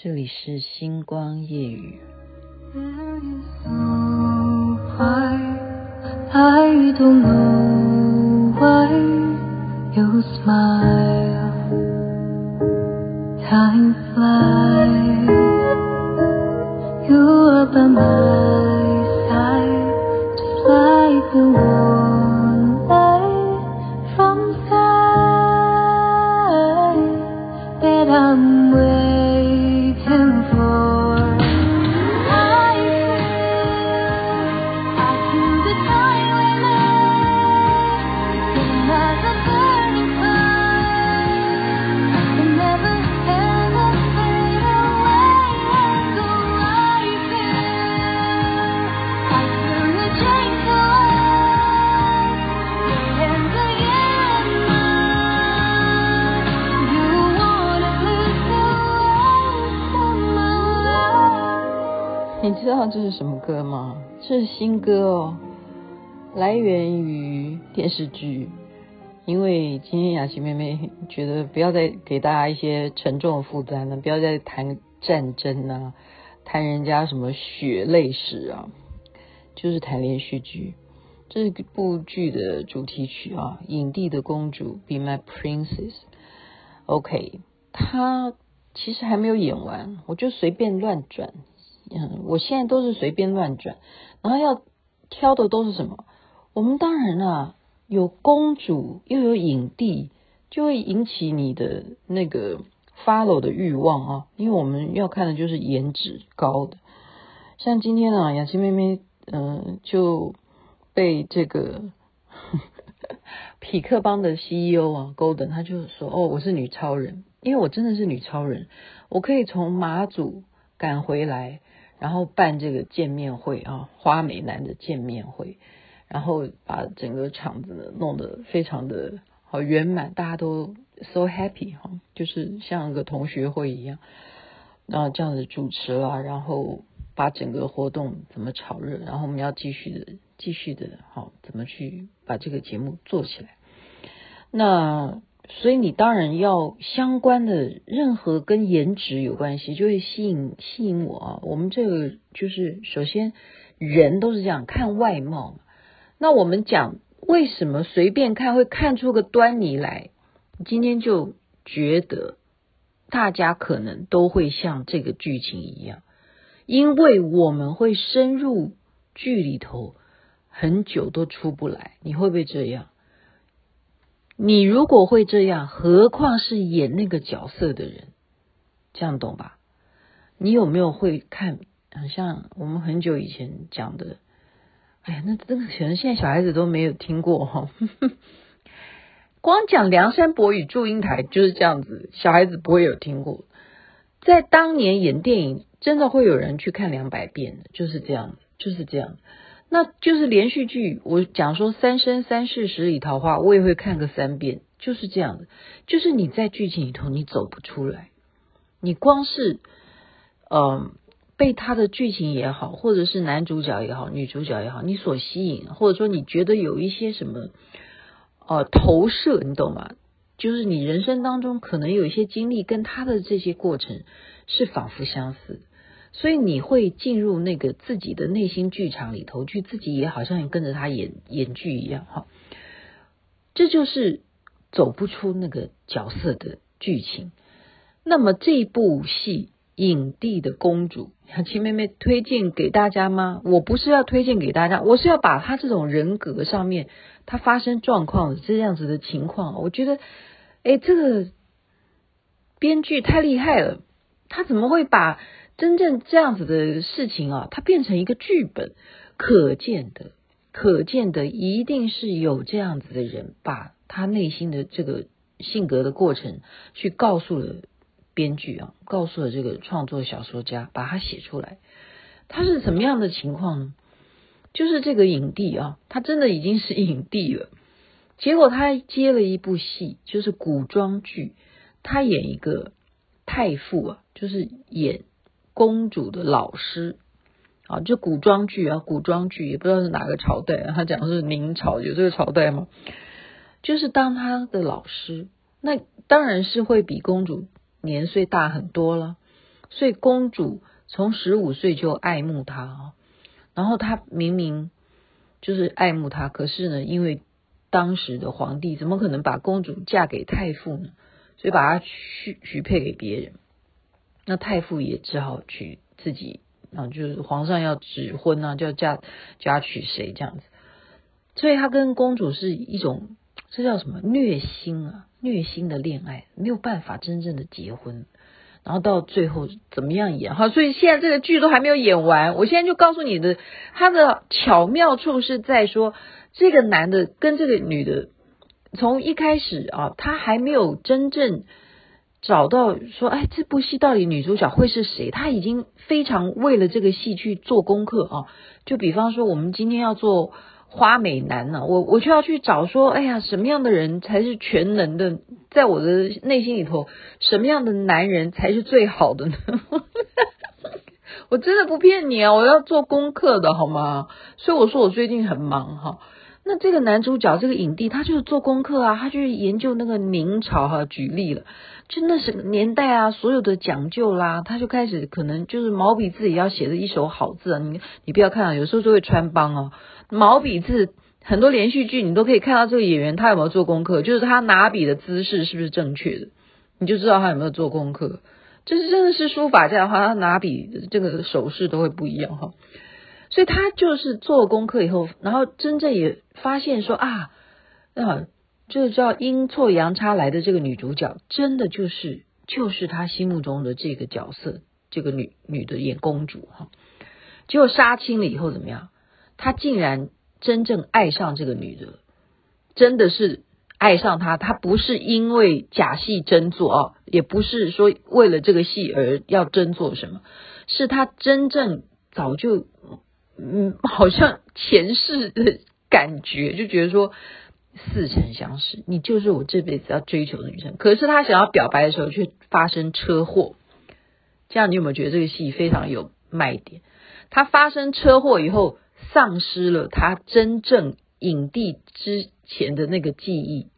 这里是星光夜语。这是什么歌吗？这是新歌哦，来源于电视剧。因为今天雅琪妹妹觉得不要再给大家一些沉重的负担了，不要再谈战争啊，谈人家什么血泪史啊，就是谈连续剧。这部剧的主题曲啊，《影帝的公主》Be My Princess。OK，它其实还没有演完，我就随便乱转。嗯，我现在都是随便乱转，然后要挑的都是什么？我们当然啊，有公主又有影帝，就会引起你的那个 follow 的欲望啊，因为我们要看的就是颜值高的。像今天啊，雅琪妹妹嗯、就被这个 匹克邦的 CEO 啊 Golden，他就说哦，我是女超人，因为我真的是女超人，我可以从马祖赶回来。然后办这个见面会啊，花美男的见面会，然后把整个场子弄得非常的好圆满，大家都 so happy 哈，就是像个同学会一样，然后这样子主持了，然后把整个活动怎么炒热，然后我们要继续的继续的好，怎么去把这个节目做起来，那。所以你当然要相关的任何跟颜值有关系，就会吸引吸引我啊。我们这个就是首先人都是这样看外貌嘛。那我们讲为什么随便看会看出个端倪来？今天就觉得大家可能都会像这个剧情一样，因为我们会深入剧里头很久都出不来。你会不会这样？你如果会这样，何况是演那个角色的人，这样懂吧？你有没有会看？很像我们很久以前讲的，哎呀，那这个可能现在小孩子都没有听过哈。光讲梁山伯与祝英台就是这样子，小孩子不会有听过。在当年演电影，真的会有人去看两百遍的，就是这样，就是这样。那就是连续剧，我讲说《三生三世十里桃花》，我也会看个三遍，就是这样的。就是你在剧情里头，你走不出来，你光是，呃，被他的剧情也好，或者是男主角也好，女主角也好，你所吸引，或者说你觉得有一些什么，呃，投射，你懂吗？就是你人生当中可能有一些经历，跟他的这些过程是仿佛相似。所以你会进入那个自己的内心剧场里头去，自己也好像跟着他演演剧一样哈。这就是走不出那个角色的剧情。那么这部戏《影帝的公主》，雅琪妹妹推荐给大家吗？我不是要推荐给大家，我是要把他这种人格上面他发生状况这样子的情况，我觉得，哎，这个编剧太厉害了，他怎么会把？真正这样子的事情啊，它变成一个剧本，可见的，可见的一定是有这样子的人，把他内心的这个性格的过程去告诉了编剧啊，告诉了这个创作小说家，把它写出来。他是怎么样的情况呢？就是这个影帝啊，他真的已经是影帝了，结果他接了一部戏，就是古装剧，他演一个太傅啊，就是演。公主的老师啊，就古装剧啊，古装剧也不知道是哪个朝代啊，他讲的是明朝，有这个朝代吗？就是当他的老师，那当然是会比公主年岁大很多了。所以公主从十五岁就爱慕他啊，然后他明明就是爱慕他，可是呢，因为当时的皇帝怎么可能把公主嫁给太傅呢？所以把她许许配给别人，那太傅也只好娶自己啊，就是皇上要指婚啊，就要嫁嫁娶谁这样子。所以他跟公主是一种，这叫什么虐心啊？虐心的恋爱，没有办法真正的结婚。然后到最后怎么样演哈？所以现在这个剧都还没有演完，我现在就告诉你的，他的巧妙处是在说，这个男的跟这个女的。从一开始啊，他还没有真正找到说，哎，这部戏到底女主角会是谁？他已经非常为了这个戏去做功课啊。就比方说，我们今天要做花美男呢，我我就要去找说，哎呀，什么样的人才是全能的？在我的内心里头，什么样的男人才是最好的呢？我真的不骗你啊，我要做功课的好吗？所以我说我最近很忙哈。那这个男主角这个影帝，他就是做功课啊，他就研究那个明朝哈、啊，举例了，就那什么年代啊，所有的讲究啦，他就开始可能就是毛笔字也要写的一手好字啊。你你不要看啊，有时候就会穿帮哦。毛笔字很多连续剧你都可以看到这个演员他有没有做功课，就是他拿笔的姿势是不是正确的，你就知道他有没有做功课。就是真的是书法家的话，他拿笔这个手势都会不一样哈。所以他就是做功课以后，然后真正也发现说啊，啊，这个叫阴错阳差来的这个女主角，真的就是就是他心目中的这个角色，这个女女的演公主哈。结果杀青了以后怎么样？他竟然真正爱上这个女的，真的是爱上她。他不是因为假戏真做啊，也不是说为了这个戏而要真做什么，是他真正早就。嗯，好像前世的感觉，就觉得说似曾相识，你就是我这辈子要追求的女生。可是他想要表白的时候，却发生车祸。这样你有没有觉得这个戏非常有卖点？他发生车祸以后，丧失了他真正影帝之前的那个记忆。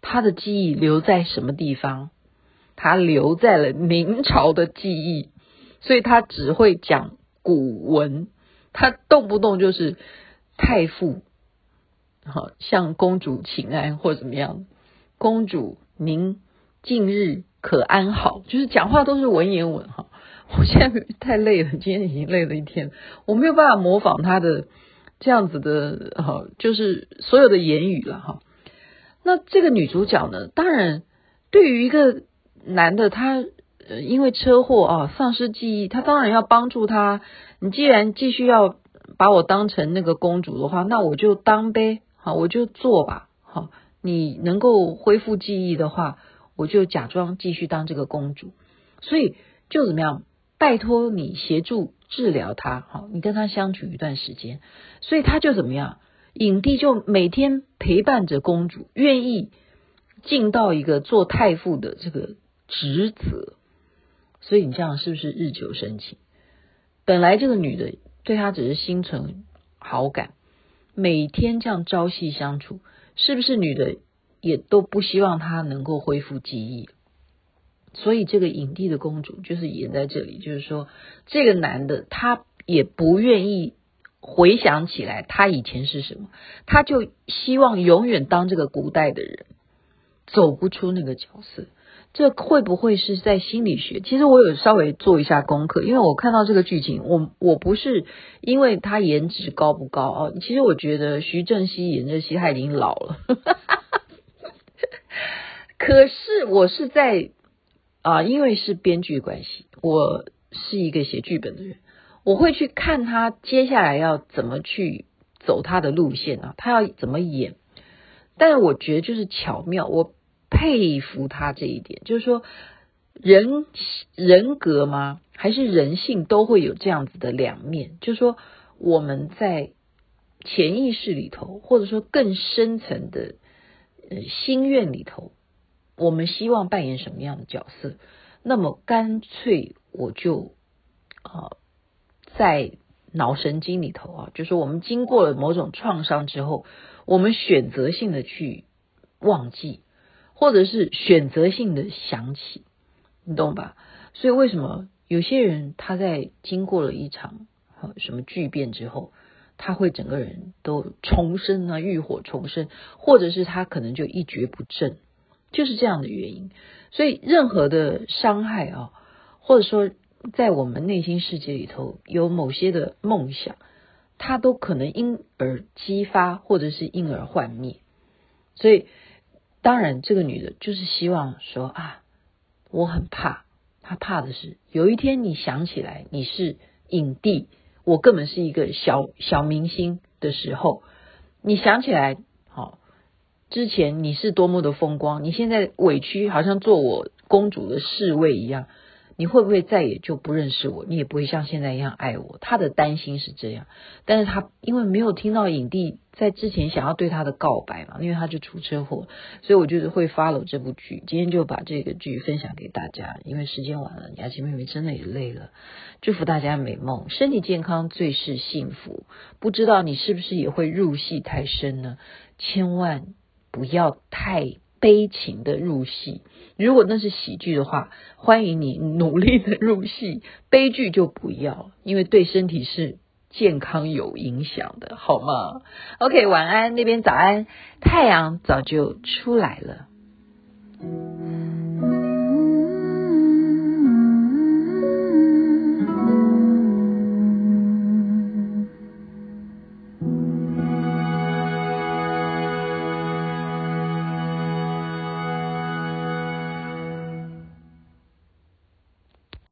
他的记忆留在什么地方？他留在了明朝的记忆，所以他只会讲古文。他动不动就是太傅，好向公主请安或者怎么样，公主您近日可安好？就是讲话都是文言文哈。我现在太累了，今天已经累了一天，我没有办法模仿他的这样子的哈，就是所有的言语了哈。那这个女主角呢，当然对于一个男的，他因为车祸啊丧失记忆，他当然要帮助他。你既然继续要把我当成那个公主的话，那我就当呗，好，我就做吧，好，你能够恢复记忆的话，我就假装继续当这个公主，所以就怎么样，拜托你协助治疗他，好，你跟他相处一段时间，所以他就怎么样，影帝就每天陪伴着公主，愿意尽到一个做太傅的这个职责，所以你这样是不是日久生情？本来这个女的对他只是心存好感，每天这样朝夕相处，是不是女的也都不希望他能够恢复记忆？所以这个影帝的公主就是演在这里，就是说这个男的他也不愿意回想起来他以前是什么，他就希望永远当这个古代的人，走不出那个角色。这会不会是在心理学？其实我有稍微做一下功课，因为我看到这个剧情，我我不是因为他颜值高不高啊，其实我觉得徐正熙演这戏他已经老了，可是我是在啊，因为是编剧关系，我是一个写剧本的人，我会去看他接下来要怎么去走他的路线啊，他要怎么演，但是我觉得就是巧妙，我。佩服他这一点，就是说人人格吗？还是人性都会有这样子的两面？就是说我们在潜意识里头，或者说更深层的呃心愿里头，我们希望扮演什么样的角色？那么干脆我就啊，在脑神经里头啊，就是我们经过了某种创伤之后，我们选择性的去忘记。或者是选择性的想起，你懂吧？所以为什么有些人他在经过了一场什么巨变之后，他会整个人都重生啊，浴火重生，或者是他可能就一蹶不振，就是这样的原因。所以任何的伤害啊，或者说在我们内心世界里头有某些的梦想，它都可能因而激发，或者是因而幻灭。所以当然，这个女的就是希望说啊，我很怕，她怕的是有一天你想起来你是影帝，我根本是一个小小明星的时候，你想起来。好之前你是多么的风光，你现在委屈，好像做我公主的侍卫一样，你会不会再也就不认识我？你也不会像现在一样爱我？他的担心是这样，但是他因为没有听到影帝在之前想要对他的告白嘛，因为他就出车祸，所以我就是会 follow 这部剧。今天就把这个剧分享给大家，因为时间晚了，雅琪妹妹真的也累了。祝福大家美梦，身体健康最是幸福。不知道你是不是也会入戏太深呢？千万。不要太悲情的入戏，如果那是喜剧的话，欢迎你努力的入戏，悲剧就不要，因为对身体是健康有影响的，好吗？OK，晚安，那边早安，太阳早就出来了。